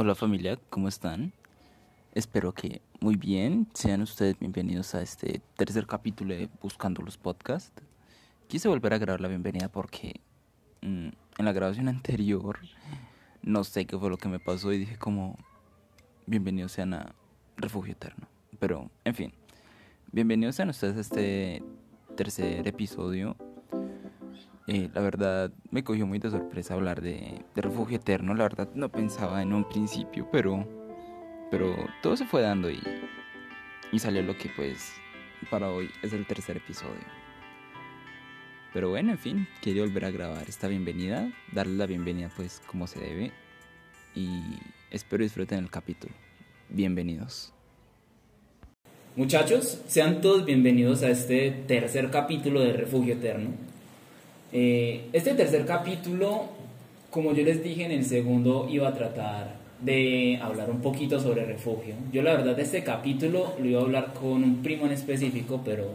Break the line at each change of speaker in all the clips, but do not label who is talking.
Hola familia, ¿cómo están? Espero que muy bien. Sean ustedes bienvenidos a este tercer capítulo de Buscando los Podcasts. Quise volver a grabar la bienvenida porque mm, en la grabación anterior no sé qué fue lo que me pasó y dije como bienvenidos sean a Refugio Eterno. Pero, en fin, bienvenidos sean ustedes a este tercer episodio. Eh, la verdad me cogió muy de sorpresa hablar de, Refugio Eterno. La verdad no pensaba en un principio, pero, pero todo se fue dando y, y salió lo que pues para hoy es el tercer episodio. Pero bueno, en fin, quería volver a grabar esta bienvenida, darle la bienvenida pues como se debe y espero disfruten el capítulo. Bienvenidos.
Muchachos, sean todos bienvenidos a este tercer capítulo de Refugio Eterno. Eh, este tercer capítulo, como yo les dije en el segundo, iba a tratar de hablar un poquito sobre refugio. Yo la verdad de este capítulo lo iba a hablar con un primo en específico, pero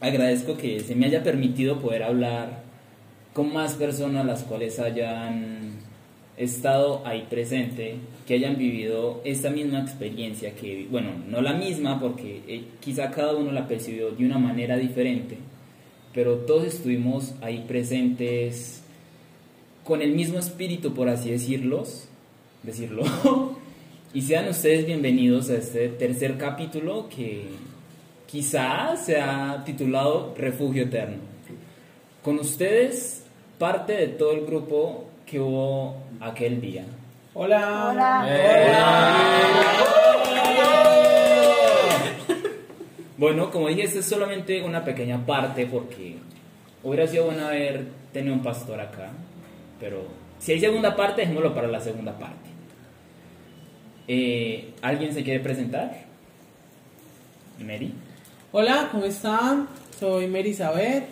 agradezco que se me haya permitido poder hablar con más personas las cuales hayan estado ahí presente, que hayan vivido esta misma experiencia, que, bueno, no la misma porque eh, quizá cada uno la percibió de una manera diferente, pero todos estuvimos ahí presentes con el mismo espíritu, por así decirlos, decirlo. y sean ustedes bienvenidos a este tercer capítulo que quizá se ha titulado Refugio Eterno. Con ustedes, parte de todo el grupo que hubo aquel día.
Hola.
Bueno, como dije, esta es solamente una pequeña parte porque hubiera sido bueno haber tenido un pastor acá, pero si hay segunda parte, dejémoslo para la segunda parte. Eh, ¿Alguien se quiere presentar? Mary.
Hola, ¿cómo están? Soy Mary Isabel.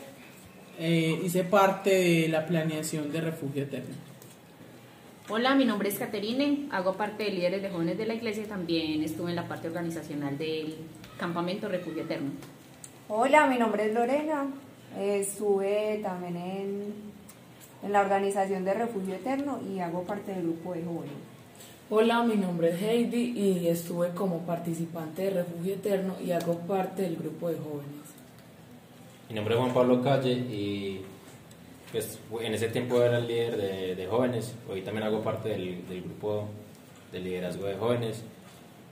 Eh, hice parte de la planeación de Refugio Eterno.
Hola, mi nombre es Caterine, hago parte de líderes de jóvenes de la iglesia y también estuve en la parte organizacional del campamento Refugio Eterno.
Hola, mi nombre es Lorena, estuve también en, en la organización de Refugio Eterno y hago parte del grupo de jóvenes.
Hola, mi nombre es Heidi y estuve como participante de Refugio Eterno y hago parte del grupo de jóvenes.
Mi nombre es Juan Pablo Calle y pues, en ese tiempo era el líder de, de jóvenes, hoy también hago parte del, del, grupo de liderazgo de jóvenes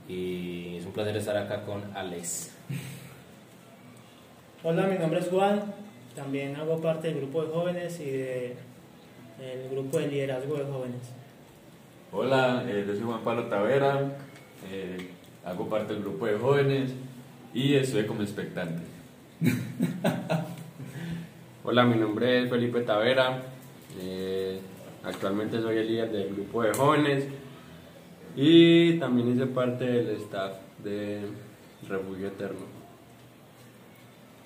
y es un placer estar acá con Alex.
Hola, mi nombre es Juan, también hago parte del grupo de jóvenes y del de, grupo de liderazgo de jóvenes.
Hola, eh, yo soy Juan Pablo Tavera, eh, hago parte del grupo de jóvenes y estoy como expectante.
Hola, mi nombre es Felipe Tavera, eh, actualmente soy el líder del grupo de jóvenes y también hice parte del staff de Refugio Eterno.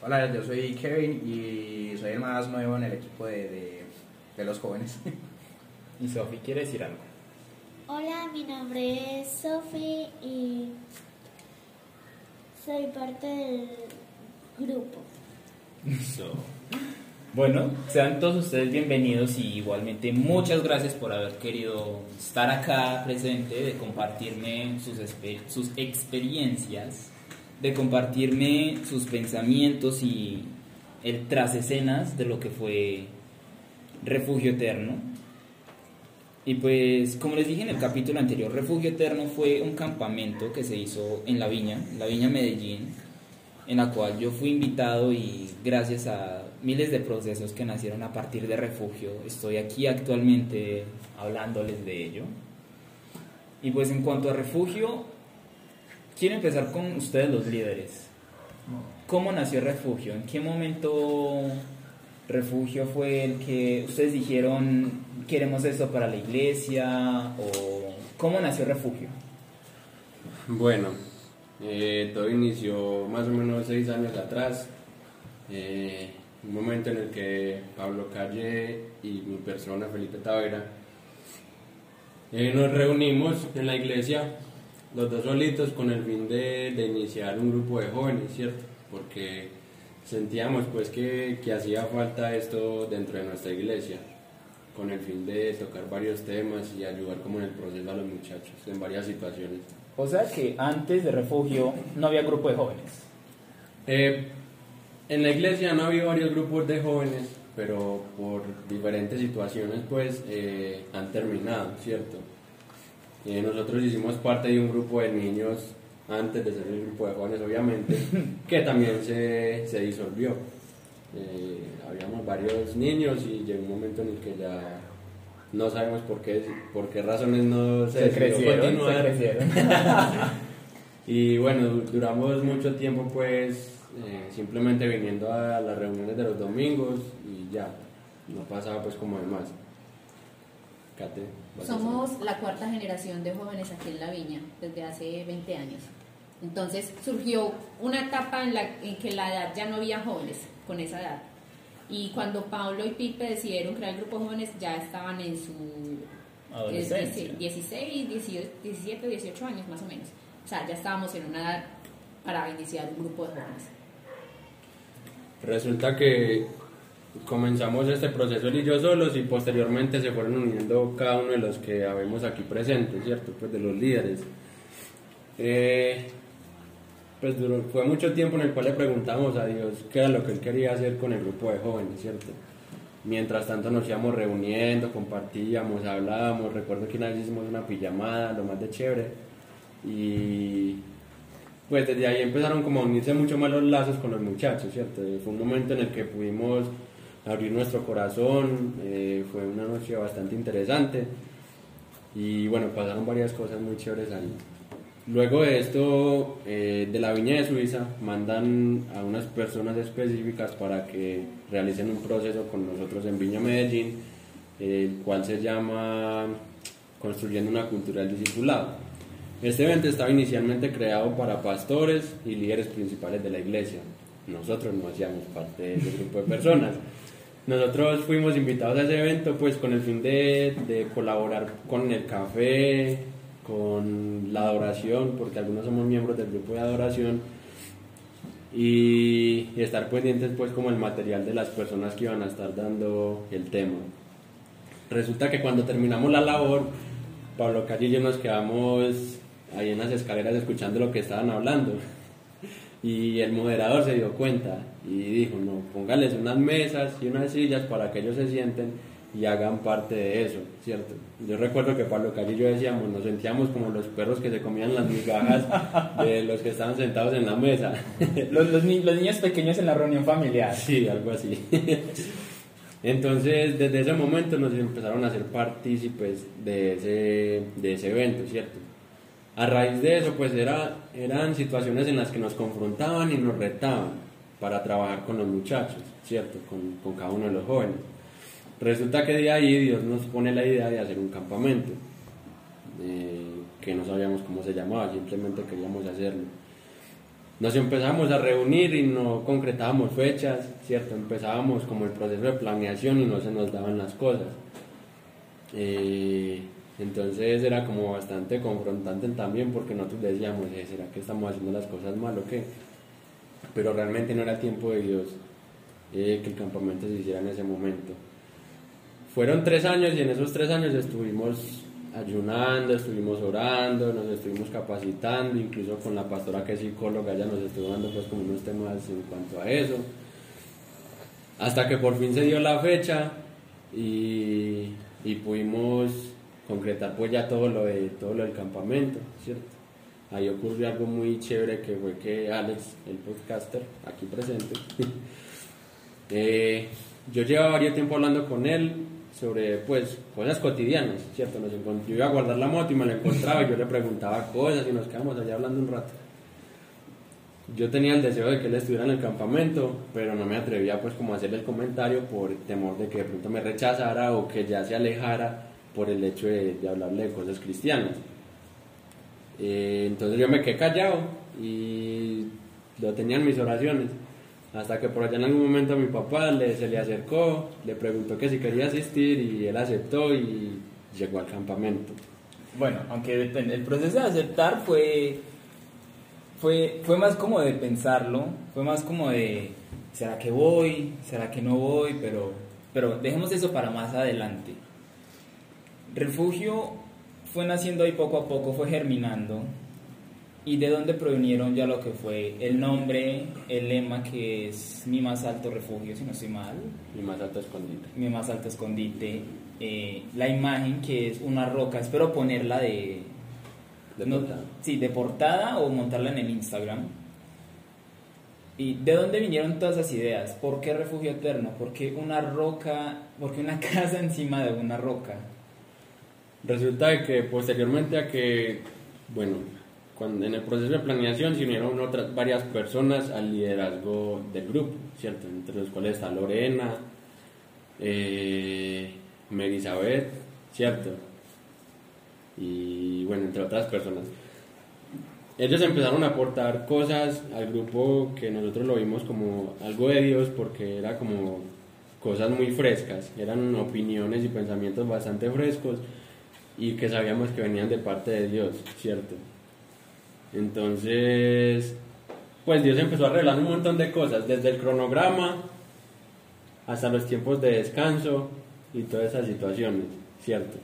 Hola, yo soy Kevin y soy el más nuevo en el equipo de, de, de los jóvenes.
¿Y Sofi quiere decir algo?
Hola, mi nombre es Sofi y soy parte del grupo.
So. Bueno, sean todos ustedes bienvenidos y igualmente muchas gracias por haber querido estar acá presente, de compartirme sus, sus experiencias, de compartirme sus pensamientos y el tras escenas de lo que fue Refugio Eterno. Y pues, como les dije en el capítulo anterior, Refugio Eterno fue un campamento que se hizo en la viña, la viña Medellín, en la cual yo fui invitado y gracias a miles de procesos que nacieron a partir de refugio, estoy aquí actualmente hablándoles de ello. Y pues en cuanto a refugio, quiero empezar con ustedes los líderes. ¿Cómo nació refugio? ¿En qué momento refugio fue el que ustedes dijeron queremos eso para la iglesia? ¿O cómo nació refugio?
Bueno, eh, todo inició más o menos seis años atrás. Eh, un momento en el que Pablo Calle y mi persona, Felipe Tavera, eh, nos reunimos en la iglesia, los dos solitos, con el fin de, de, iniciar un grupo de jóvenes, ¿cierto? Porque sentíamos pues que, que hacía falta esto dentro de nuestra iglesia. con el fin de tocar varios temas y ayudar como en el proceso a los muchachos en varias situaciones.
O sea que antes de refugio no había grupo de jóvenes.
Eh, en la iglesia no había varios grupos de jóvenes, pero por diferentes situaciones pues eh, han terminado, ¿cierto? Eh, nosotros hicimos parte de un grupo de niños antes de ser el grupo de jóvenes, obviamente, que también se, se disolvió. Eh, habíamos varios niños y llegó un momento en el que ya no sabemos por qué, por qué razones no se,
crecieron,
continuar.
se crecieron.
y bueno, du- duramos mucho tiempo pues eh, simplemente viniendo a las reuniones de los domingos y ya, no pasaba pues como demás. Hacer-
Somos la cuarta generación de jóvenes aquí en La Viña, desde hace 20 años. Entonces surgió una etapa en, la, en que la edad ya no había jóvenes con esa edad. Y cuando Pablo y Pipe decidieron crear el grupo de jóvenes, ya estaban en su
Adolescencia.
eh, 16, 18, 17, 18 años más o menos. O sea, ya estábamos en una edad para iniciar un grupo de jóvenes.
Resulta que comenzamos este proceso él y yo solos y posteriormente se fueron uniendo cada uno de los que habemos aquí presentes, ¿cierto? Pues de los líderes. Eh, pues duró- fue mucho tiempo en el cual le preguntamos a Dios qué era lo que Él quería hacer con el grupo de jóvenes, ¿cierto? Mientras tanto nos íbamos reuniendo, compartíamos, hablábamos, recuerdo que una vez hicimos una pijamada, lo más de chévere, y pues desde ahí empezaron como a unirse mucho más los lazos con los muchachos, ¿cierto? Fue un momento en el que pudimos abrir nuestro corazón, eh, fue una noche bastante interesante y bueno, pasaron varias cosas muy chéveres ahí. Luego de esto, eh, de la Viña de Suiza, mandan a unas personas específicas para que realicen un proceso con nosotros en Viña Medellín, el cual se llama Construyendo una cultura del discipulado. Este evento estaba inicialmente creado para pastores y líderes principales de la iglesia. Nosotros no hacíamos parte de ese grupo de personas. Nosotros fuimos invitados a ese evento pues con el fin de, de colaborar con el café, con la adoración, porque algunos somos miembros del grupo de adoración, y estar pendientes pues como el material de las personas que iban a estar dando el tema. Resulta que cuando terminamos la labor, Pablo Calle y yo nos quedamos ahí en las escaleras escuchando lo que estaban hablando. Y el moderador se dio cuenta y dijo, no, póngales unas mesas y unas sillas para que ellos se sienten y hagan parte de eso, ¿cierto? Yo recuerdo que Pablo Calle y yo decíamos, nos sentíamos como los perros que se comían las migajas de los que estaban sentados en la mesa.
Los, los ni- los niños pequeños en la reunión familiar.
Sí, algo así. Entonces, desde ese momento nos empezaron a hacer partícipes de ese, de ese evento, ¿cierto? A raíz de eso, pues era, eran situaciones en las que nos confrontaban y nos retaban para trabajar con los muchachos, ¿cierto? Con, con cada uno de los jóvenes. Resulta que de ahí Dios nos pone la idea de hacer un campamento, que no sabíamos cómo se llamaba, simplemente queríamos hacerlo. Nos empezamos a reunir y no concretábamos fechas, ¿cierto? Empezábamos como el proceso de planeación y no se nos daban las cosas. Eh, entonces era como bastante confrontante también porque nosotros decíamos, "Eh, ¿será que estamos haciendo las cosas mal o qué? Pero realmente no era tiempo de Dios eh, que el campamento se hiciera en ese momento. Fueron tres años y en esos tres años estuvimos ayunando, estuvimos orando, nos estuvimos capacitando, incluso con la pastora que es psicóloga, ella nos estuvo dando pues como unos temas en cuanto a eso. Hasta que por fin se dio la fecha y, y pudimos concretar pues ya todo lo, de, todo lo del campamento, ¿cierto? Ahí ocurrió algo muy chévere que fue que Alex, el podcaster, aquí presente, eh, yo llevaba varios tiempo hablando con él sobre pues cosas cotidianas, ¿cierto? Nos yo iba a guardar la moto y me la encontraba y yo le preguntaba cosas y nos quedamos allá hablando un rato. Yo tenía el deseo de que él estuviera en el campamento, pero no me atrevía pues como a hacerle el comentario por temor de que de pronto me rechazara o que ya se alejara por el hecho de, de hablarle de cosas cristianas. Eh, entonces yo me quedé callado y lo tenía en mis oraciones. Hasta que por allá en algún momento mi papá le, se le acercó, le preguntó que si quería asistir y él aceptó y llegó al campamento.
Bueno, aunque depende, el proceso de aceptar fue, fue, fue más como de pensarlo, fue más como de, ¿será que voy? ¿Será que no voy? Pero, pero dejemos eso para más adelante. Refugio fue naciendo ahí poco a poco, fue germinando. ¿Y de dónde provinieron ya lo que fue el nombre, el lema que es mi más alto refugio, si no estoy mal?
Mi más alto escondite.
Mi más alto escondite. eh, la imagen que es una roca, espero ponerla de...
De
no-
portada.
Sí, de portada o montarla en el Instagram. ¿Y de dónde vinieron todas esas ideas? ¿Por qué refugio eterno? ¿Por qué una roca? ¿Por qué una casa encima de una roca?
Resulta de que posteriormente a que, bueno, cuando en el proceso de planeación se unieron otras varias personas al liderazgo del grupo, ¿cierto? Entre los cuales está Lorena, eh, ¿cierto? Y bueno, entre otras personas. Ellos empezaron a aportar cosas al grupo que nosotros lo vimos como algo de Dios porque era como cosas muy frescas, eran opiniones y pensamientos bastante frescos y que sabíamos que venían de parte de Dios, ¿cierto? Entonces, pues Dios empezó a revelar un montón de cosas, desde el cronograma hasta los tiempos de descanso y todas esas situaciones, ¿cierto?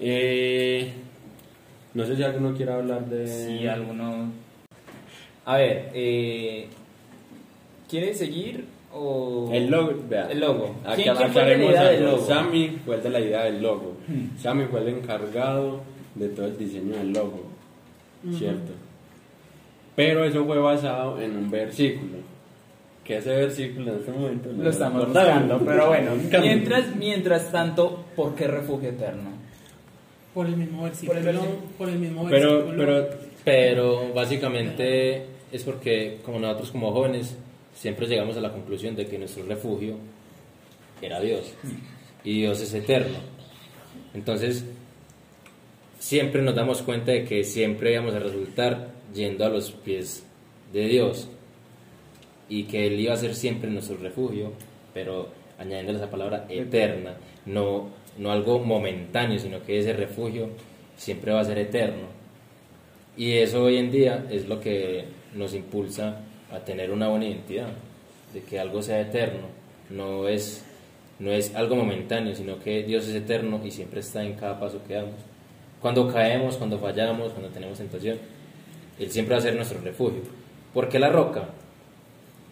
Eh, no sé si alguno quiere hablar de...
Sí, alguno... A ver, eh, ¿quiere seguir o...?
El logo, vea.
El logo.
Aquí
¿Quién, quién fue la
aclaremos
idea del
algo.
logo?
Sammy fue el de la idea del logo.
Hmm.
Sammy fue el encargado de todo el diseño del logo, ¿cierto? Pero eso fue basado en un versículo. Que ese versículo en este momento no
Lo estamos buscando, pero bueno. Mientras, mientras tanto, ¿por qué refugio eterno?
Por el mismo versículo.
Por el versículo.
por el mismo
Pero,
versículo.
pero
Pero básicamente es porque como nosotros como jóvenes siempre llegamos a la conclusión de que nuestro refugio era Dios y Dios es eterno. Entonces siempre nos damos cuenta de que siempre vamos a resultar yendo a los pies de Dios y que Él iba a ser siempre nuestro refugio, pero añadiendo esa palabra eterna, no, no algo momentáneo, sino que ese refugio siempre va a ser eterno. Y eso hoy en día es lo que nos impulsa a tener una buena identidad, de que algo sea eterno, no es, no es algo momentáneo, sino que Dios es eterno y siempre está en cada paso que damos. Cuando caemos, cuando fallamos, cuando tenemos tentación, Él siempre va a ser nuestro refugio. ¿Por qué la roca?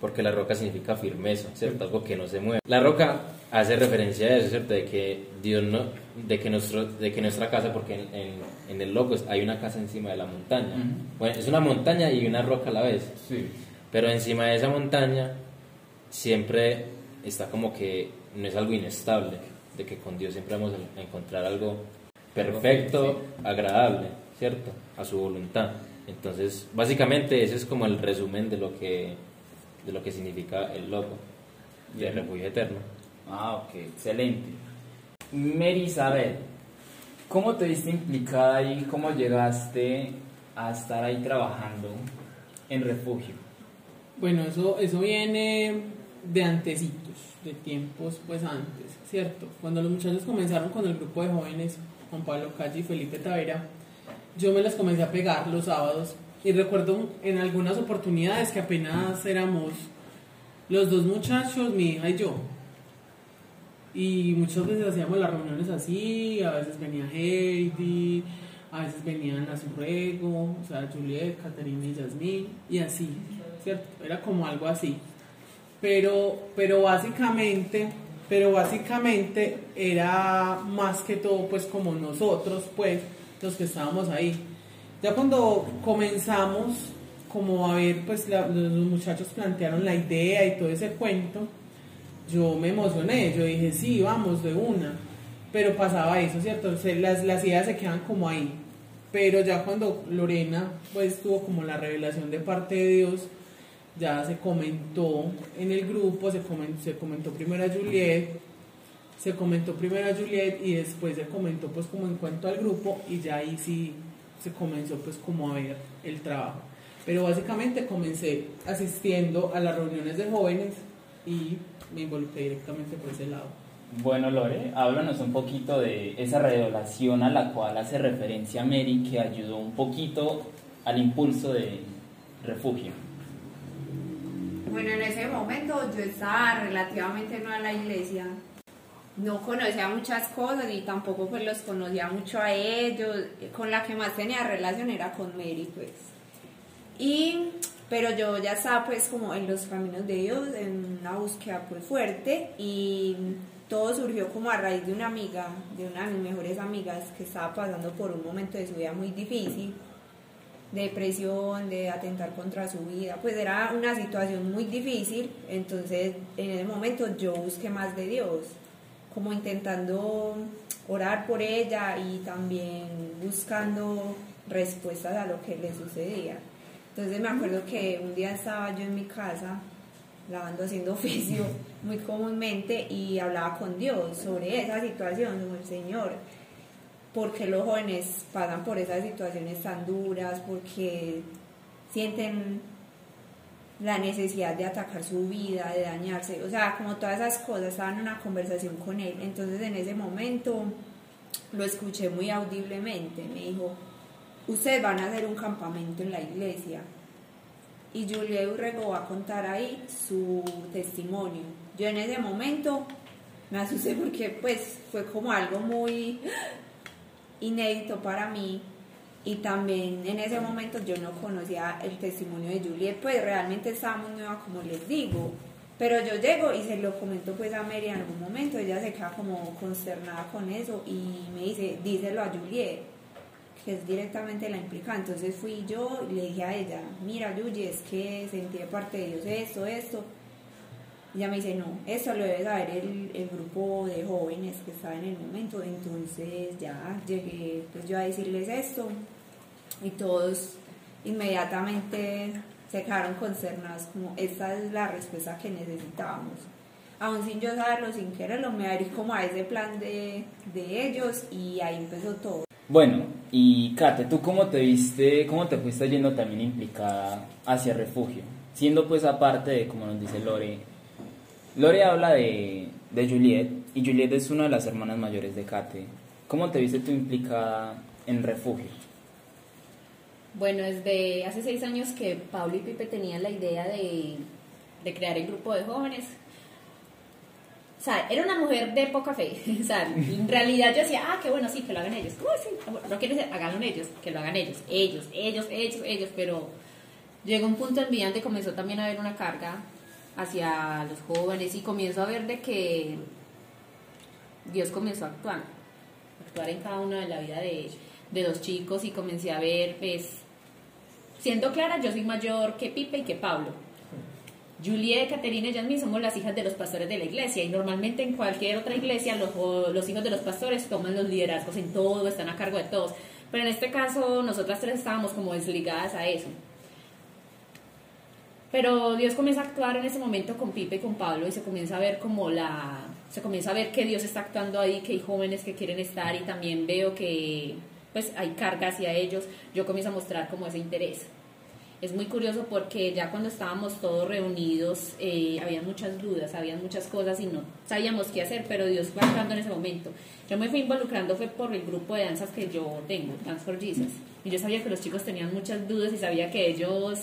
Porque la roca significa firmeza, ¿cierto? Algo que no se mueve. La roca hace referencia a eso, ¿cierto? De que Dios no, de que nuestro, de que nuestra casa, porque en, en, en el loco es- hay una casa encima de la montaña.
Ujú.
Bueno, es una montaña y una roca a la vez.
Sí.
Pero encima de esa montaña siempre está como que no es algo inestable, de que con Dios siempre vamos a encontrar algo perfecto, agradable, ¿cierto? A su voluntad. Entonces, básicamente ese es como el resumen de lo que de lo que significa el logo de
Bien.
refugio eterno.
Ah, ok, excelente. Mary Isabel, ¿cómo te viste implicada ahí? ¿Cómo llegaste a estar ahí trabajando en refugio?
Bueno, eso, eso viene de antecitos, de tiempos pues antes, ¿cierto? Cuando los muchachos comenzaron con el grupo de jóvenes, Juan Pablo Calle y Felipe Tavera, yo me las comencé a pegar los sábados y recuerdo en algunas oportunidades que apenas éramos los dos muchachos, mi hija y yo. Y muchas veces hacíamos las reuniones así, a veces venía Heidi, a veces venían a su ruego, o sea, Juliet, Caterina y Yasmín, y así, ¿cierto? Era como algo así. Pero, pero básicamente, pero básicamente era más que todo pues como nosotros, pues, los que estábamos ahí. Ya cuando comenzamos como a ver, pues la- los muchachos plantearon la idea y todo ese cuento, yo me emocioné, yo dije, sí, vamos, de una. Pero pasaba eso, ¿cierto? Se- las, las ideas se quedan como ahí. Pero ya cuando Lorena, pues, tuvo como la revelación de parte de Dios, ya se comentó en el grupo, se comentó, se comentó primero a Juliet, se comentó primero a Juliet y después se comentó pues como en cuanto al grupo y ya ahí sí se comenzó pues como a ver el trabajo. Pero básicamente comencé asistiendo a las reuniones de jóvenes y me involucré directamente por ese lado.
Bueno, Lore, háblanos un poquito de esa revelación a la cual hace referencia Mary que ayudó un poquito al impulso de refugio.
Bueno, en ese momento yo estaba relativamente nueva en la iglesia no conocía muchas cosas y tampoco pues los conocía mucho a ellos. Con la que más tenía relación era con Mary, pues. Y, pero yo ya estaba pues como en los caminos de Dios, en una búsqueda pues fuerte y todo surgió como a raíz de una amiga, de una de mis mejores amigas que estaba pasando por un momento de su vida muy difícil, de depresión, de atentar contra su vida, pues era una situación muy difícil, entonces en ese momento yo busqué más de Dios, como intentando orar por ella y también buscando respuestas a lo que le sucedía. Entonces me acuerdo que un día estaba yo en mi casa lavando, haciendo oficio muy comúnmente y hablaba con Dios sobre esa situación, como el Señor, porque los jóvenes pasan por esas situaciones tan duras, porque sienten la necesidad de atacar su vida, de dañarse, o sea, como todas esas cosas, estaba en una conversación con él, entonces en ese momento lo escuché muy audiblemente, me dijo, ustedes van a hacer un campamento en la iglesia, y Julia Urrego va a contar ahí su testimonio. Yo en ese momento me asusté porque pues fue como algo muy inédito para mí y también en ese momento yo no conocía el testimonio de Juliet, pues realmente estaba muy nueva como les digo, pero yo llego y se lo comento pues a Mary en algún momento, ella se queda como consternada con eso y me dice, díselo a Juliet que es directamente la implicada. Entonces fui yo y le dije a ella, mira Yuyi, es que sentí de parte de Dios esto, esto. Ella me dice, no, eso lo debe saber el, el grupo de jóvenes que estaba en el momento. Entonces ya llegué pues yo a decirles esto y todos inmediatamente se quedaron concernados como esta es la respuesta que necesitábamos. Aún sin yo saberlo, sin quererlo, me abrí como a ese plan de, de ellos y ahí empezó todo.
Bueno, y Kate, ¿tú cómo te viste, cómo te fuiste yendo también implicada hacia refugio? Siendo pues aparte de, como nos dice Lore, Lore habla de, de Juliet, y Juliet es una de las hermanas mayores de Kate. ¿Cómo te viste tú implicada en refugio?
Bueno, desde hace seis años que Pablo y Pipe tenían la idea de, de crear el grupo de jóvenes, o sea, era una mujer de poca fe. O sea, en realidad yo decía, ah, qué bueno, sí, que lo hagan ellos. Uy, sí, no quiero decir, háganlo ellos, que lo hagan ellos. Ellos, ellos, ellos, ellos. Pero llegó un punto en mi donde comenzó también a haber una carga hacia los jóvenes y comienzo a ver de que Dios comenzó a actuar. Actuar en cada una de la vida de, de los chicos y comencé a ver, pues, siendo clara, yo soy mayor que Pipe y que Pablo Juliet, Caterina y Jasmine somos las hijas de los pastores de la iglesia y normalmente en cualquier otra iglesia los, los hijos de los pastores toman los liderazgos en todo, están a cargo de todos. Pero en este caso nosotras tres estábamos como desligadas a eso. Pero Dios comienza a actuar en ese momento con Pipe y con Pablo y se comienza a ver como la se comienza a ver que Dios está actuando ahí, que hay jóvenes que quieren estar y también veo que pues hay carga hacia ellos. Yo comienzo a mostrar como ese interés es muy curioso porque ya cuando estábamos todos reunidos eh, había muchas dudas, había muchas cosas y no sabíamos qué hacer, pero Dios fue actuando en ese momento. Yo me fui involucrando fue por el grupo de danzas que yo tengo, Dance for Jesus, y yo sabía que los chicos tenían muchas dudas y sabía que ellos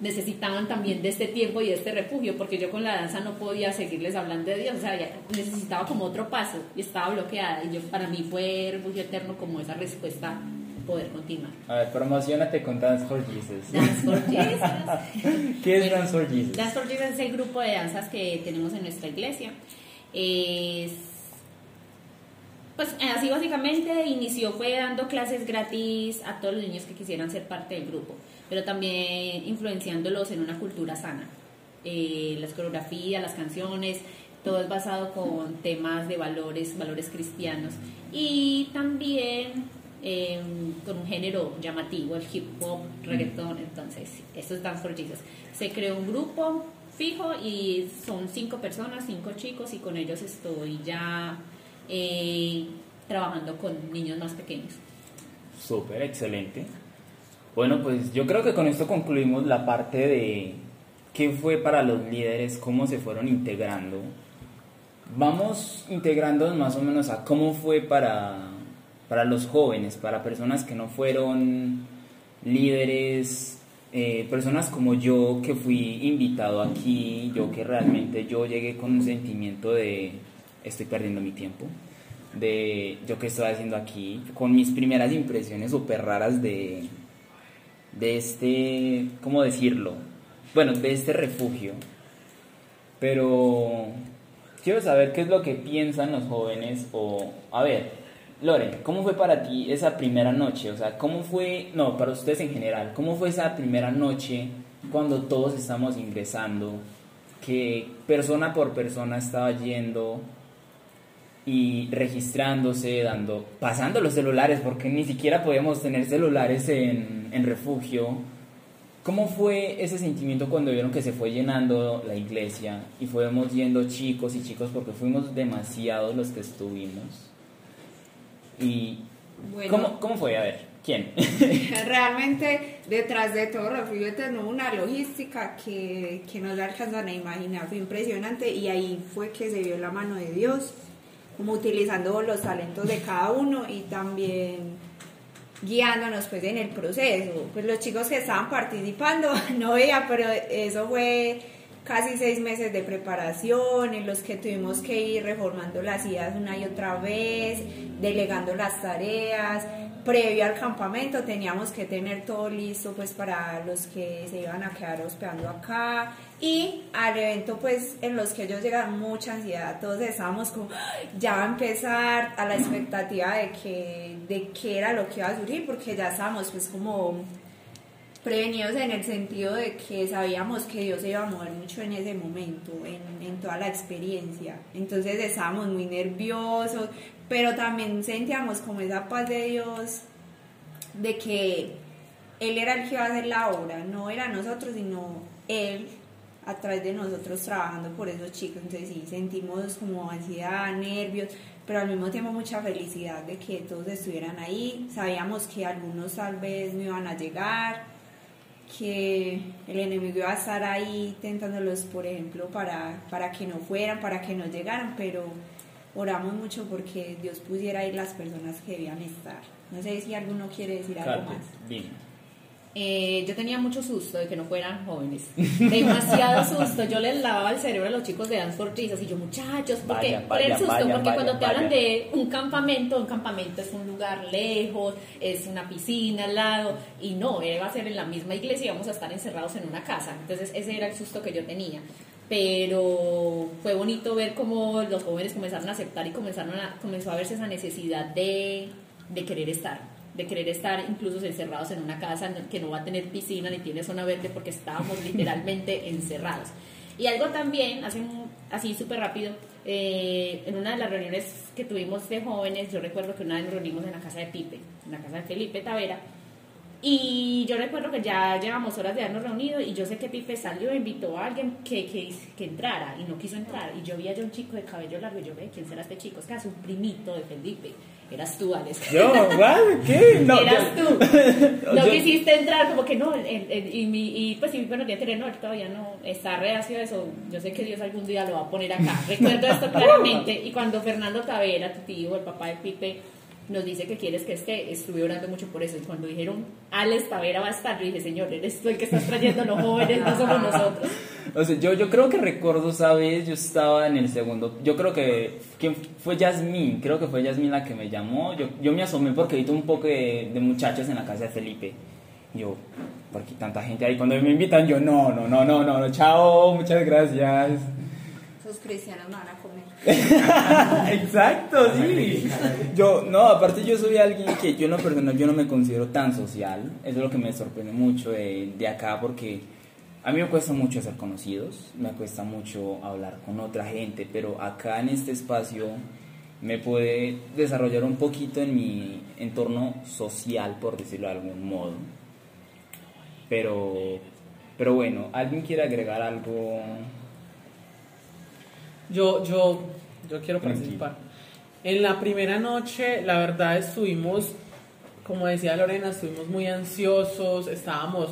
necesitaban también de este tiempo y de este refugio, porque yo con la danza no podía seguirles hablando de Dios, o sea, necesitaba como otro paso y estaba bloqueada y yo para mí fue refugio eterno como esa respuesta poder continuar.
A ver, promocionate con Dance for Jesus.
Dance for Jesus.
¿Qué es Dance for Jesus?
Dance for Jesus es el grupo de danzas que tenemos en nuestra iglesia. Es, pues así básicamente inició fue dando clases gratis a todos los niños que quisieran ser parte del grupo, pero también influenciándolos en una cultura sana. Eh, las coreografías, las canciones, todo es basado con temas de valores, valores cristianos. Y también con un género llamativo, el hip hop, reggaeton, entonces esto es Dance for Jesus. Se creó un grupo fijo y son cinco personas, cinco chicos y con ellos estoy ya eh, trabajando con niños más pequeños.
Súper, excelente. Bueno, pues yo creo que con esto concluimos la parte de qué fue para los líderes, cómo se fueron integrando. Vamos integrándonos más o menos a cómo fue para para los jóvenes, para personas que no fueron líderes, eh, personas como yo que fui invitado aquí, yo que realmente yo llegué con un sentimiento de estoy perdiendo mi tiempo, de yo qué estoy haciendo aquí, con mis primeras impresiones súper raras de, de este, ¿cómo decirlo? Bueno, de este refugio. Pero quiero saber qué es lo que piensan los jóvenes o, a ver, Lore, ¿cómo fue para ti esa primera noche? O sea, ¿cómo fue, no, para ustedes en general, ¿cómo fue esa primera noche cuando todos estamos ingresando? Que persona por persona estaba yendo y registrándose, dando, pasando los celulares, porque ni siquiera podíamos tener celulares en, en refugio. ¿Cómo fue ese sentimiento cuando vieron que se fue llenando la iglesia y fuimos yendo chicos y chicos porque fuimos demasiados los que estuvimos? Y
Bueno.
¿cómo, ¿cómo fue? A ver, ¿quién?
Realmente detrás de todo Refugio Eterno una logística que, que no la alcanzan a imaginar, fue impresionante y ahí fue que se vio la mano de Dios, como utilizando los talentos de cada uno y también guiándonos pues en el proceso. Pues los chicos que estaban participando, no veía, pero eso fue casi seis meses de preparación en los que tuvimos que ir reformando las ideas una y otra vez, delegando las tareas. Previo al campamento teníamos que tener todo listo pues para los que se iban a quedar hospedando acá y al evento pues en los que ellos llegaron mucha ansiedad, todos estábamos como "Ay, ya va a empezar a la expectativa de que de qué era lo que iba a surgir porque ya estábamos pues como prevenidos en el sentido de que sabíamos que Dios se iba a mover mucho en ese momento, en, en toda la experiencia. Entonces estábamos muy nerviosos, pero también sentíamos como esa paz de Dios, de que Él era el que iba a hacer la obra, no era nosotros, sino Él a través de nosotros trabajando por esos chicos. Entonces sí, sentimos como ansiedad, nervios, pero al mismo tiempo mucha felicidad de que todos estuvieran ahí. Sabíamos que algunos tal vez no iban a llegar, que el enemigo iba a estar ahí tentándolos, por ejemplo, para, para que no fueran, para que no llegaran, pero oramos mucho porque Dios pusiera ahí las personas que debían estar. No sé si alguno quiere decir algo más.
Eh, yo tenía mucho susto de que no fueran jóvenes. Demasiado susto. Yo les lavaba el cerebro a los chicos de Dance for Jesus y yo, muchachos, porque
Vaya,
por el susto,
vaya,
porque
vaya,
cuando te hablan de un campamento, un campamento es un lugar lejos, es una piscina al lado, y no, iba a ser en la misma iglesia y íbamos a estar encerrados en una casa. Entonces, ese era el susto que yo tenía. Pero fue bonito ver cómo los jóvenes comenzaron a aceptar y comenzaron a, comenzó a verse esa necesidad de, de querer estar de querer estar incluso encerrados en una casa que no va a tener piscina ni tiene zona verde porque estábamos literalmente encerrados. Y algo también, así, así súper rápido, eh, en una de las reuniones que tuvimos de jóvenes, yo recuerdo que una vez nos reunimos en la casa de Pipe, en la casa de Felipe Tavera, y yo recuerdo que ya llevamos horas de habernos reunido y yo sé que Pipe salió e invitó a alguien que, que, que entrara y no quiso entrar. Y yo vi allá un chico de cabello largo y yo ve, ¿quién será este chico? Es que es un primito de Felipe. Eras tú, Alex.
Yo. ¿Qué? No,
Eras
yo-
tú. No
Yo-
quisiste entrar, como que no. el- el- y, mi, y pues, y bueno, el anterior, no, él todavía no está reacio a eso. Yo sé que Dios algún día lo va a poner acá. Recuerdo esto claramente. Y cuando Fernando Tavera, tu tío, el papá de Pipe, nos dice que quieres que esté, estuve orando mucho por eso. Y cuando dijeron, Alex Tavera va a estar, yo dije, Señor, eres tú el que estás trayendo a los jóvenes, no somos nosotros.
O sea, yo, yo creo que recuerdo, ¿sabes? Yo estaba en el segundo. Yo creo que. ¿Quién fue Yasmín? Creo que fue Yasmín la que me llamó. Yo, yo me asomé porque vi un poco de, de muchachos en la casa de Felipe. Yo, ¿por qué tanta gente ahí? Cuando me invitan, yo, no, no, no, no, no, no, chao, muchas gracias.
Esos cristianos no van a comer.
Exacto, sí. Yo, no, aparte yo soy alguien que yo en lo personal yo no me considero tan social. Eso es lo que me sorprende mucho de, de acá porque a mí me cuesta mucho ser conocidos, me cuesta mucho hablar con otra gente, pero acá en este espacio me puede desarrollar un poquito en mi entorno social, por decirlo de algún modo. Pero, pero bueno, ¿alguien quiere agregar algo?
Yo, yo, yo quiero
Tranquilo.
participar. En la primera noche, la verdad, estuvimos, como decía Lorena, estuvimos muy ansiosos, estábamos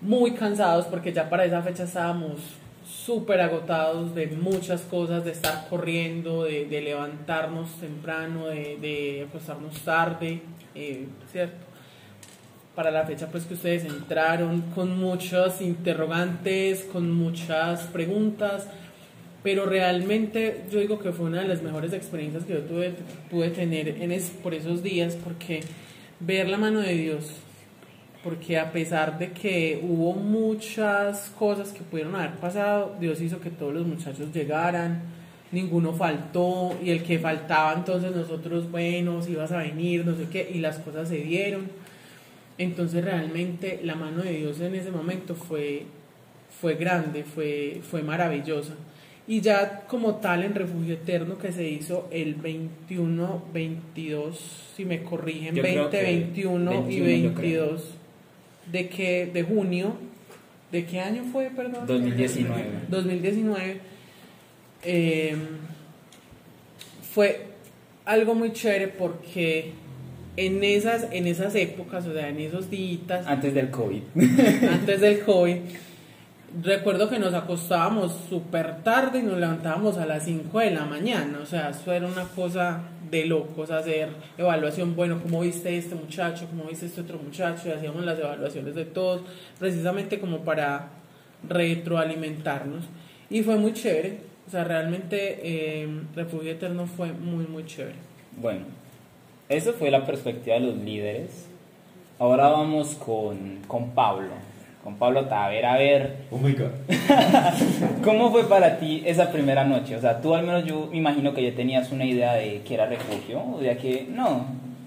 muy cansados porque ya para esa fecha estábamos súper agotados de muchas cosas, de estar corriendo, de, de levantarnos temprano, de, de acostarnos tarde, eh, ¿cierto? Para la fecha pues que ustedes entraron con muchos interrogantes, con muchas preguntas, pero realmente yo digo que fue una de las mejores experiencias que yo tuve, pude tener en es- por esos días, porque ver la mano de Dios, porque a pesar de que hubo muchas cosas que pudieron haber pasado, Dios hizo que todos los muchachos llegaran, ninguno faltó, y el que faltaba entonces nosotros, bueno, si ibas a venir, no sé qué, y las cosas se dieron. Entonces realmente la mano de Dios en ese momento fue, fue grande, fue, fue maravillosa. Y ya como tal en Refugio Eterno que se hizo el 21, 22, si me corrigen,
Yo creo
20,
que
21 y
21 yo creo.
22 de que de junio, ¿de qué año fue, perdón?
2019.
2019 eh, fue algo muy chévere porque en esas, en esas épocas, o sea, en esos días
Antes del COVID.
antes del COVID, recuerdo que nos acostábamos súper tarde y nos levantábamos a las 5 de la mañana, o sea, eso era una cosa de locos hacer evaluación, bueno, ¿cómo viste este muchacho? ¿Cómo viste este otro muchacho? Y hacíamos las evaluaciones de todos, precisamente como para retroalimentarnos. Y fue muy chévere, o sea, realmente eh, Refugio Eterno fue muy, muy chévere.
Bueno, eso fue la perspectiva de los líderes. Ahora vamos con, con Pablo. Con Pablo Tavera. A ver,
Oh my god.
¿cómo fue para ti esa primera noche? O sea, tú al menos yo me imagino que ya tenías una idea de que era refugio, o de que no.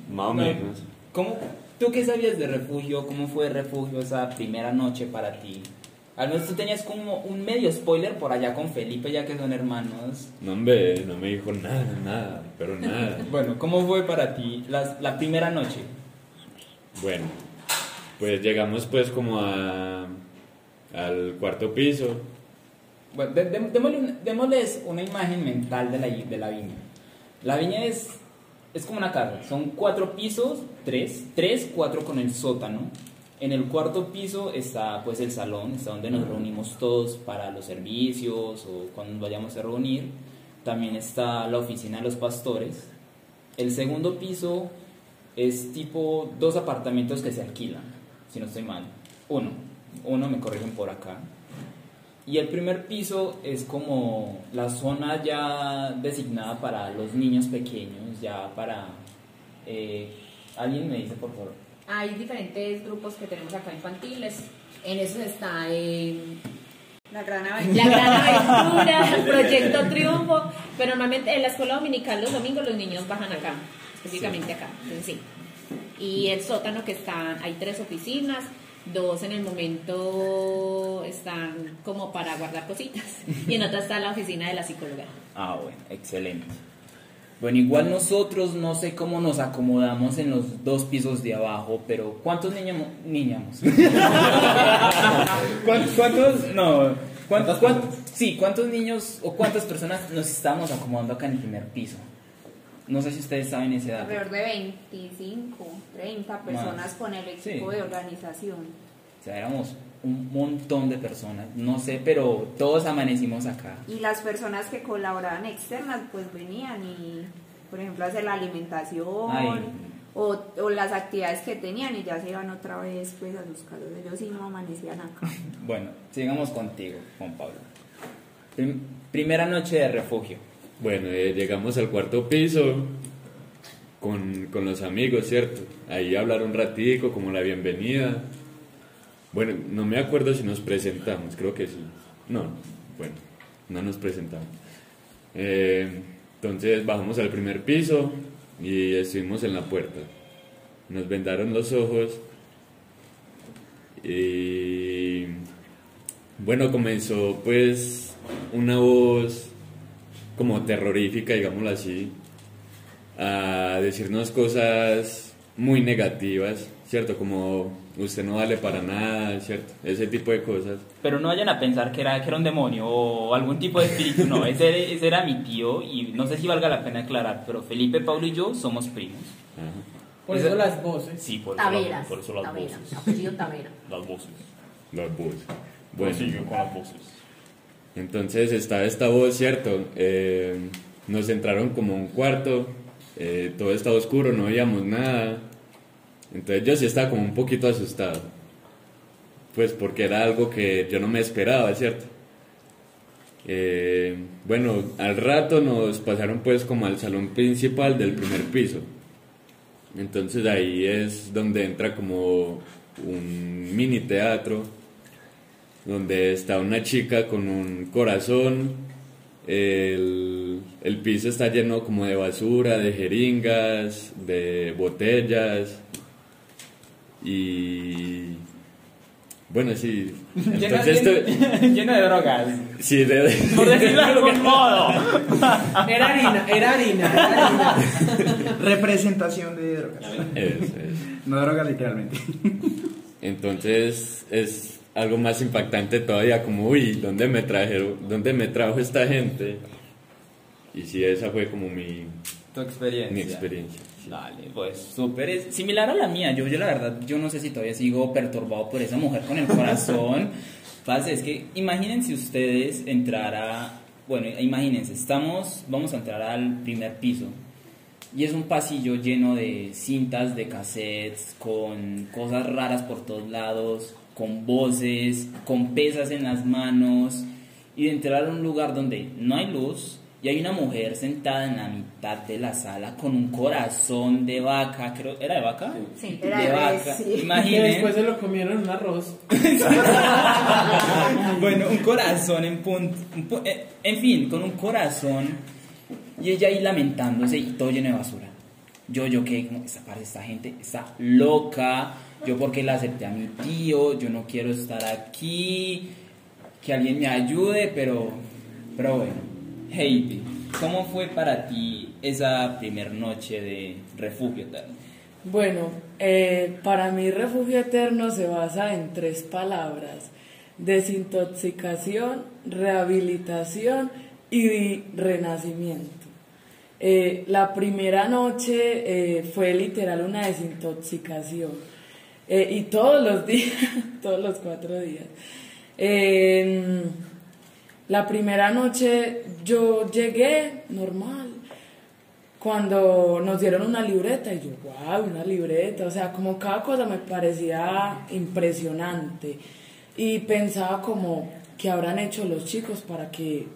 Más o
No.
menos.
¿Cómo, ¿Tú qué sabías de refugio? ¿Cómo fue refugio esa primera noche para ti? Al menos tú tenías como un medio spoiler por allá con Felipe, ya que son hermanos.
No, hombre, no me dijo nada, nada, pero nada.
Bueno, ¿cómo fue para ti la, la primera noche?
Bueno, pues llegamos pues como a, al cuarto piso.
Bueno, de- de- démosle démosles una imagen mental de la, de la viña. La viña es, es como una casa. Son cuatro pisos, tres, tres, cuatro con el sótano. En el cuarto piso está pues el salón, está donde nos reunimos todos para los servicios o cuando nos vayamos a reunir. También está la oficina de los pastores. El segundo piso es tipo dos apartamentos que se alquilan, si no estoy mal. Uno, uno me corrigen por acá. Y el primer piso es como la zona ya designada para los niños pequeños, ya para... eh, Alguien me dice, por favor.
Hay diferentes grupos que tenemos acá infantiles. En esos está eh,
La gran
La
aventura.
Gran Aventura, el Proyecto Triunfo. Pero normalmente en la escuela dominical los domingos los niños bajan acá, específicamente acá. Entonces, sí. Y el sótano que están, hay tres oficinas, dos en el momento están como para guardar cositas y en otra está la oficina de la psicóloga.
Ah, bueno, excelente. Bueno, igual nosotros no sé cómo nos acomodamos en los dos pisos de abajo, pero ¿cuántos niños niñamos? ¿Cuántos, cuántos no, cuántos, cuántos- sí, cuántos niños o cuántas personas nos estamos acomodando acá en el primer piso? No sé si ustedes saben ese dato.
Alrededor de 25, 30 personas con el equipo
Sí.
de organización.
O sea, éramos un montón de personas, no sé, pero todos amanecimos acá.
Y las personas que colaboraban externas, pues venían y, por ejemplo, hacer la alimentación
Ay.
o, o las actividades que tenían y ya se iban otra vez pues a sus casas. Ellos sí no amanecían acá.
Bueno, sigamos contigo, Juan Pablo. Prim- primera noche de refugio.
Bueno, eh, llegamos al cuarto piso con, con los amigos, ¿cierto? Ahí hablar un ratico, como la bienvenida. Bueno, no me acuerdo si nos presentamos, creo que sí. No, bueno, no nos presentamos. Eh, entonces bajamos al primer piso y estuvimos en la puerta. Nos vendaron los ojos y bueno, comenzó pues una voz como terrorífica, digámoslo así, a decirnos cosas muy negativas, ¿cierto? Como usted no vale para nada, ¿cierto? Ese tipo de cosas.
Pero no vayan a pensar que era, que era un demonio o algún tipo de espíritu, no, ese, ese era mi tío y no sé si valga la pena aclarar, pero Felipe, Pablo y yo somos primos.
Por
Esa-
eso las voces.
Sí, por
Taveras.
eso, por eso las
Tavera,
voces.
apellido Tavera.
Las voces.
Las voces.
Bueno,
Bueno,
con las voces.
Entonces estaba esta voz, ¿cierto? Eh, nos entraron como un cuarto, eh, todo estaba oscuro, no veíamos nada. Entonces yo sí estaba como un poquito asustado. Pues porque era algo que yo no me esperaba, ¿cierto? Eh, bueno, al rato nos pasaron pues como al salón principal del primer piso. Entonces ahí es donde entra como un mini teatro, donde está una chica con un corazón, el, el piso está lleno como de basura, de jeringas, de botellas y bueno, sí.
Lleno,
Entonces
lleno-
esto-
lleno de drogas.
Sí, de,
Por decirlo de algún modo.
Era harina, era harina, era harina.
Representación de drogas.
Eso, eso.
No drogas literalmente.
Entonces es algo más impactante todavía, como, uy, ¿dónde me trajeron, dónde me trajo esta gente? Y sí, esa fue como mi,
Tu experiencia.
mi experiencia.
Dale, pues súper es similar a la mía. Yo, yo la verdad, yo no sé si todavía sigo perturbado por esa mujer con el corazón. Parce, es que imagínense ustedes entrar a, bueno, imagínense, estamos, vamos a entrar al primer piso y es un pasillo lleno de cintas de cassettes, con cosas raras por todos lados, con voces, con pesas en las manos y de entrar a un lugar donde no hay luz y hay una mujer sentada en la mitad de la sala con un corazón de vaca, creo, ¿era de vaca?
Sí,
de
era de-
vaca.
sí.
Imaginen.
después se lo comieron en un arroz.
bueno, un corazón en punto, un pu- eh, en fin, con un corazón y ella ahí lamentándose y todo lleno de basura. Yo, yo que como esta esta gente está loca. Yo porque la acepté a mi tío, yo no quiero estar aquí, que alguien me ayude, pero, pero bueno. Heidi, ¿cómo fue para ti esa primer noche de refugio eterno?
Bueno, eh, para mí refugio eterno se basa en tres palabras. Desintoxicación, rehabilitación y renacimiento. Eh, la primera noche eh, fue literal una desintoxicación. Eh, y todos los días, todos los cuatro días. Eh, la primera noche yo llegué normal, cuando nos dieron una libreta y yo, wow, una libreta, o sea, como cada cosa me parecía impresionante y pensaba como que habrán hecho los chicos para que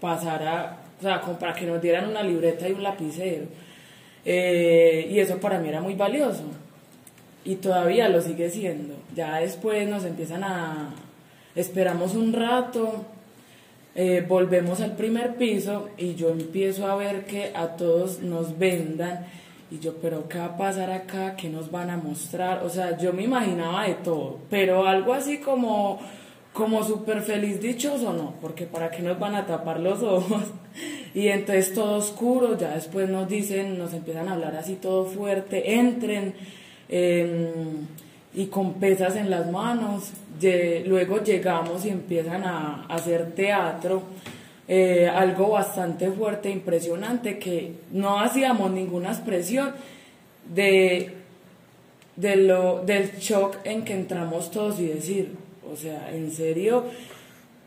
pasara, o sea, como para que nos dieran una libreta y un lapicero. Eh, y eso para mí era muy valioso y todavía lo sigue siendo. Ya después nos empiezan a, esperamos un rato, eh, volvemos al primer piso y yo empiezo a ver que a todos nos vendan y yo, pero ¿qué va a pasar acá? ¿Qué nos van a mostrar? O sea, yo me imaginaba de todo, pero algo así como, como súper feliz dichoso, no, porque ¿para qué nos van a tapar los ojos? Y entonces todo oscuro, ya después nos dicen, nos empiezan a hablar así todo fuerte, entren, em, y con pesas en las manos. Luego llegamos y empiezan a, a hacer teatro, eh, algo bastante fuerte, impresionante, que no hacíamos ninguna expresión de, de lo, del shock en que entramos todos y decir, o sea, en serio,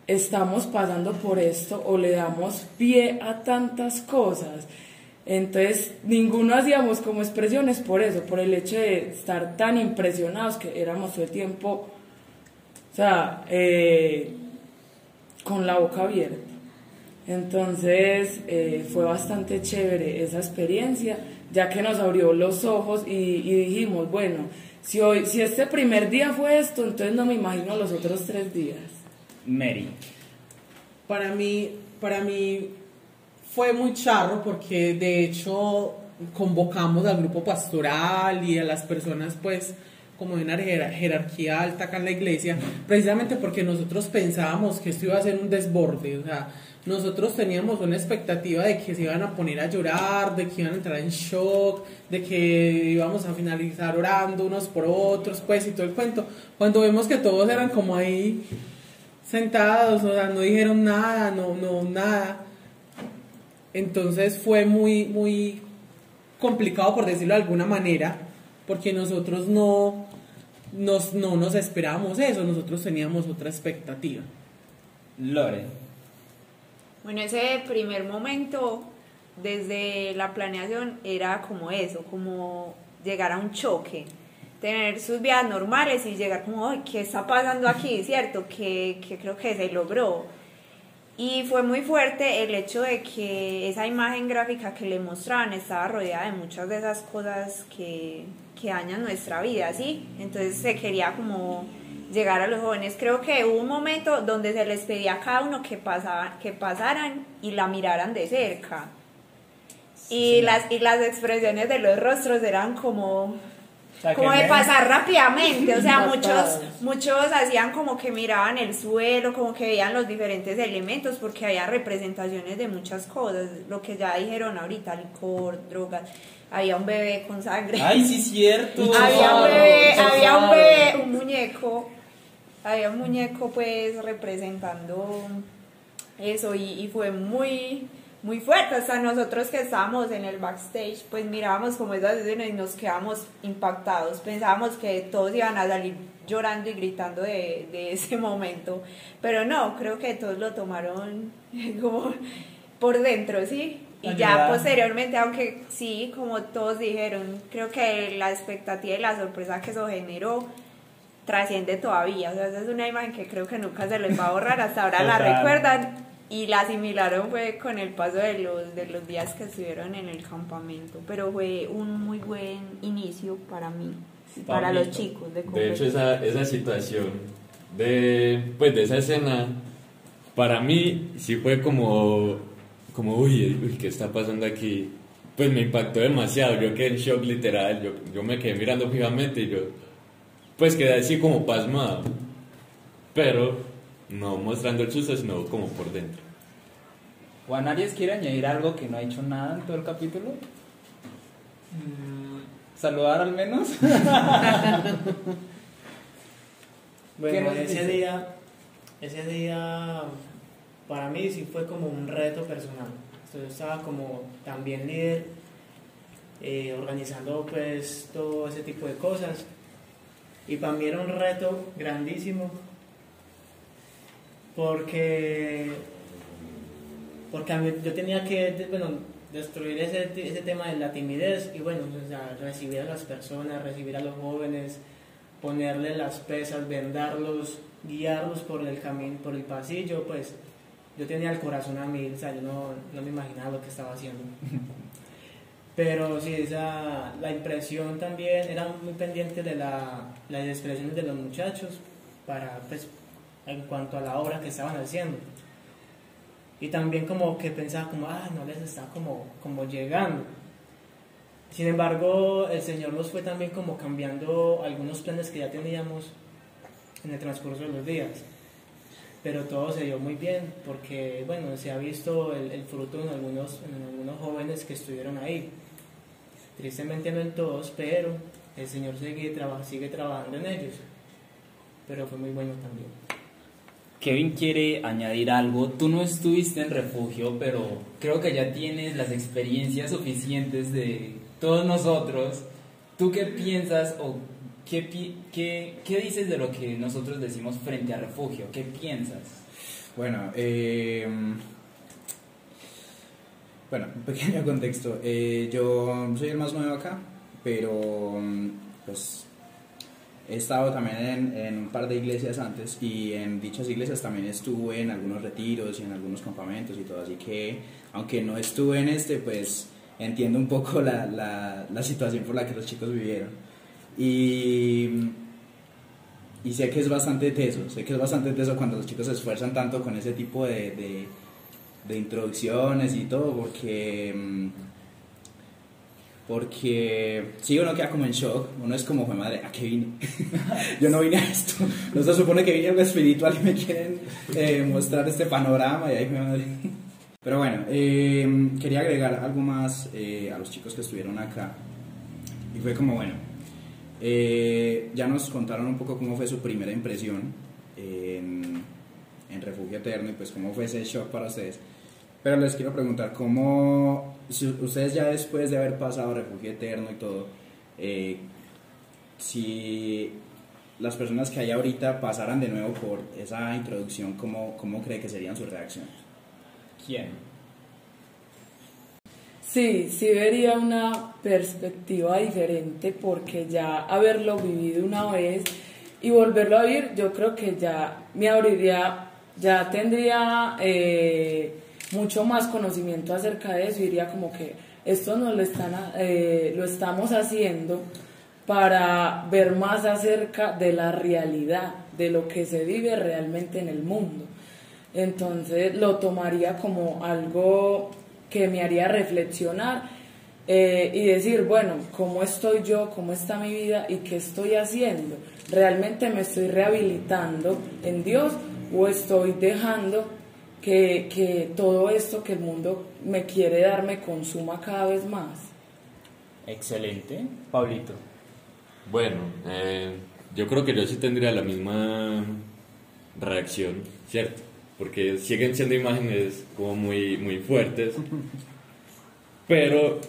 estamos pasando por esto o le damos pie a tantas cosas. Entonces, ninguno hacíamos como expresiones por eso, por el hecho de estar tan impresionados que éramos todo el tiempo, o sea, eh, con la boca abierta. Entonces, eh, fue bastante chévere esa experiencia, ya que nos abrió los ojos y, y dijimos, bueno, si, hoy, si este primer día fue esto, entonces no me imagino los otros tres días.
Mary.
Para mí, para mí fue muy charro porque de hecho convocamos al grupo pastoral y a las personas pues como de una jerar- jerarquía alta acá en la iglesia, precisamente porque nosotros pensábamos que esto iba a ser un desborde, o sea, nosotros teníamos una expectativa de que se iban a poner a llorar, de que iban a entrar en shock, de que íbamos a finalizar orando unos por otros, pues y todo el cuento. Cuando vemos que todos eran como ahí sentados, o sea, no dijeron nada, no, no, nada. Entonces fue muy, muy complicado, por decirlo de alguna manera, porque nosotros no nos, no nos esperábamos eso, nosotros teníamos otra expectativa.
Lore.
Bueno, ese primer momento, desde la planeación, era como eso, como llegar a un choque, tener sus vidas normales y llegar como, "Ay, ¿qué está pasando aquí? ¿Cierto? Que, que creo que se logró. Y fue muy fuerte el hecho de que esa imagen gráfica que le mostraban estaba rodeada de muchas de esas cosas que, que dañan nuestra vida, ¿sí? Entonces se quería como llegar a los jóvenes. Creo que hubo un momento donde se les pedía a cada uno que, pasaban, que pasaran y la miraran de cerca. Y, las, y las expresiones de los rostros eran como, como de pasar rápidamente, o sea, muchos, muchos hacían como que miraban el suelo, como que veían los diferentes elementos, porque había representaciones de muchas cosas, lo que ya dijeron ahorita, licor, drogas, había un bebé con sangre.
Ay, sí, cierto.
había un bebé,
Chofado,
había un
chofado.
bebé, un muñeco, había un muñeco pues representando eso y, y fue muy muy fuerte. Hasta nosotros que estábamos en el backstage pues mirábamos como esas escenas y nos quedamos impactados. Pensábamos que todos iban a salir llorando y gritando de, de ese momento. Pero no creo que todos lo tomaron como por dentro sí y ya posteriormente aunque sí como todos dijeron creo que la expectativa y la sorpresa que eso generó trasciende todavía. O sea, esa es una imagen que creo que nunca se les va a borrar. Hasta ahora la recuerdan y la asimilaron fue con el paso de los, de los días que estuvieron en el campamento. Pero fue un muy buen inicio para mí y para los chicos de
De hecho, esa, esa situación de, pues, de esa escena, para mí sí fue como, como uy, uy, ¿qué está pasando aquí? Pues me impactó demasiado, yo quedé en shock literal, yo, yo me quedé mirando fijamente y yo, pues quedé así como pasmado, pero no mostrando el susto, sino como por dentro.
Juan Arias quiere añadir algo que no ha hecho nada en todo el capítulo. Saludar al menos. ¿Qué
Bueno, ese día, ese día para mí sí fue como un reto personal. Entonces estaba como también líder, eh, organizando pues todo ese tipo de cosas. Y para mí era un reto grandísimo porque, porque yo tenía que bueno, destruir ese, ese tema de la timidez y bueno, o sea, recibir a las personas, recibir a los jóvenes, ponerle las pesas, vendarlos, guiarlos por el camino, por el pasillo, pues yo tenía el corazón a mí, o sea, yo no, no me imaginaba lo que estaba haciendo. Pero sí, esa, la impresión también era muy pendiente de la, las expresiones de los muchachos para, pues, en cuanto a la obra que estaban haciendo. Y también como que pensaba como, ah, no les está como, como llegando. Sin embargo, el Señor nos fue también como cambiando algunos planes que ya teníamos en el transcurso de los días. Pero todo se dio muy bien porque, bueno, se ha visto el, fruto en algunos, en algunos jóvenes que estuvieron ahí. Tristemente no en todos, pero el Señor sigue, traba- sigue trabajando en ellos. Pero fue muy bueno también.
Kevin quiere añadir algo. Tú no estuviste en refugio, pero creo que ya tienes las experiencias suficientes de todos nosotros. ¿Tú qué piensas o qué, qué, qué dices de lo que nosotros decimos frente a refugio? ¿Qué piensas?
Bueno, eh, bueno, un pequeño contexto. Eh, yo soy el más nuevo acá, pero pues he estado también en, en un par de iglesias antes y en dichas iglesias también estuve en algunos retiros y en algunos campamentos y todo, así que aunque no estuve en este, pues entiendo un poco la, la, la situación por la que los chicos vivieron. Y, y sé que es bastante teso, sé que es bastante teso cuando los chicos se esfuerzan tanto con ese tipo de, de, de introducciones y todo, porque, mm, porque sí, uno queda como en shock, uno es como, "Jue madre, ¿a qué vine? Yo no vine a esto, no se supone que vine a algo espiritual y me quieren eh, mostrar este panorama y ahí jue madre. Pero bueno, eh, quería agregar algo más eh, a los chicos que estuvieron acá. Y fue como, bueno, eh, ya nos contaron un poco cómo fue su primera impresión en, en Refugio Eterno y pues cómo fue ese shock para ustedes. Pero les quiero preguntar, ¿cómo, si ustedes ya después de haber pasado Refugio Eterno y todo, eh, si las personas que hay ahorita pasaran de nuevo por esa introducción, ¿cómo, cómo cree que serían sus reacciones?
¿Quién?
Sí, sí vería una perspectiva diferente porque ya haberlo vivido una vez y volverlo a vivir, yo creo que ya me abriría ya tendría eh, mucho más conocimiento acerca de eso diría como que esto nos lo, están, eh, lo estamos haciendo para ver más acerca de la realidad, de lo que se vive realmente en el mundo. Entonces lo tomaría como algo que me haría reflexionar eh, y decir, bueno, ¿cómo estoy yo? ¿Cómo está mi vida? ¿Y qué estoy haciendo? ¿Realmente me estoy rehabilitando en Dios o estoy dejando que, que todo esto que el mundo me quiere dar me consuma cada vez más?
Excelente. Pablito.
Bueno, eh, yo creo que yo sí tendría la misma reacción, ¿cierto? Porque siguen siendo imágenes como muy, muy fuertes, pero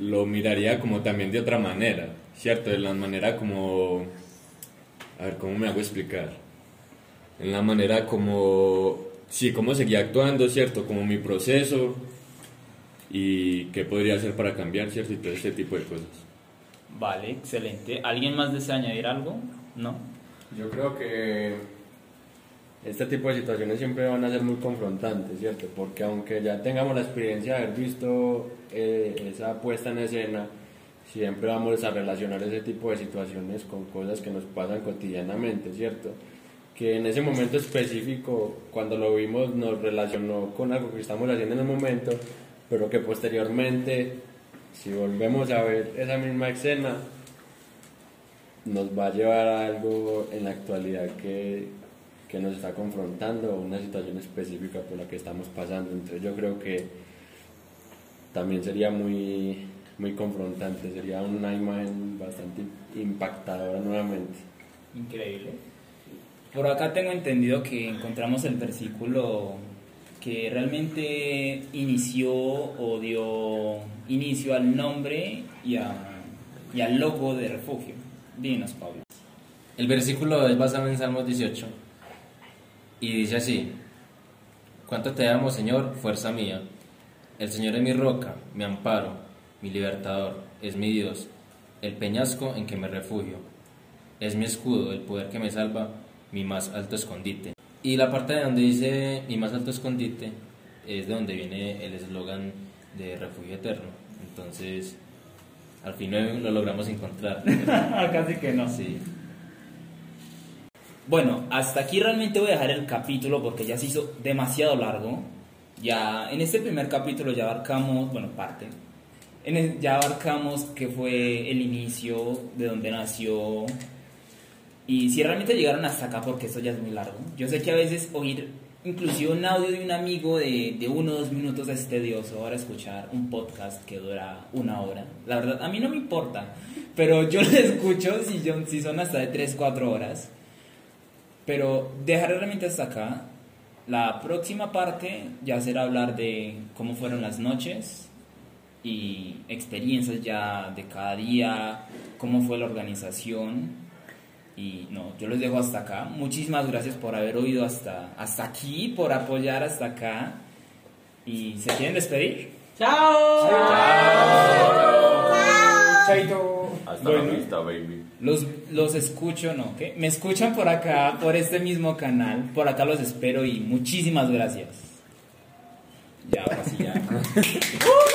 lo miraría como también de otra manera, ¿cierto? De la manera como... A ver, ¿cómo me hago explicar? En la manera como... Sí, cómo seguía actuando, ¿cierto? Como mi proceso y qué podría hacer para cambiar, ¿cierto? Y todo este tipo de cosas.
Vale, excelente. ¿Alguien más desea añadir algo? ¿No?
Yo creo que este tipo de situaciones siempre van a ser muy confrontantes, ¿cierto? Porque aunque ya tengamos la experiencia de haber visto eh, esa puesta en escena, siempre vamos a relacionar ese tipo de situaciones con cosas que nos pasan cotidianamente, ¿cierto? Que en ese momento específico, cuando lo vimos, nos relacionó con algo que estamos haciendo en el momento, pero que posteriormente, si volvemos a ver esa misma escena, nos va a llevar a algo en la actualidad que, que nos está confrontando una situación específica por la que estamos pasando. Entonces yo creo que también sería muy, muy confrontante, sería una imagen bastante impactadora nuevamente.
Increíble. Por acá tengo entendido que encontramos el versículo que realmente inició o dio inicio al nombre y, a, y al logo de refugio. Dinos, Pablo.
El versículo es basado en Salmos 18 y dice así, ¿cuánto te amo, Señor, fuerza mía? El Señor es mi roca, mi amparo, mi libertador, es mi Dios, el peñasco en que me refugio, es mi escudo, el poder que me salva, mi más alto escondite. Y la parte de donde dice mi más alto escondite es de donde viene el eslogan de refugio eterno. Entonces, al fin lo logramos encontrar.
Casi que no.
Sí.
Bueno, hasta aquí realmente voy a dejar el capítulo porque ya se hizo demasiado largo. Ya en este primer capítulo ya abarcamos, bueno, parte. En el- ya abarcamos que fue el inicio, de donde nació. Y si realmente llegaron hasta acá, porque esto ya es muy largo. Yo sé que a veces oír inclusive un audio de un amigo de, de uno o dos minutos es tedioso. Ahora escuchar un podcast que dura una hora. La verdad, a mí no me importa. Pero yo lo escucho si, yo, si son hasta de 3, 4 horas. Pero dejaré realmente hasta acá. La próxima parte ya será hablar de cómo fueron las noches y experiencias ya de cada día, cómo fue la organización. Y no, yo les dejo hasta acá. Muchísimas gracias por haber oído hasta, hasta aquí, por apoyar hasta acá. ¿Y se quieren despedir?
¡Chao!
Chaito.
Hasta
Bueno.
la vista, baby.
Los, los escucho, ¿no? ¿Qué? Me escuchan por acá, por este mismo canal. Por acá los espero y muchísimas gracias. Ya, ahora sí, ya.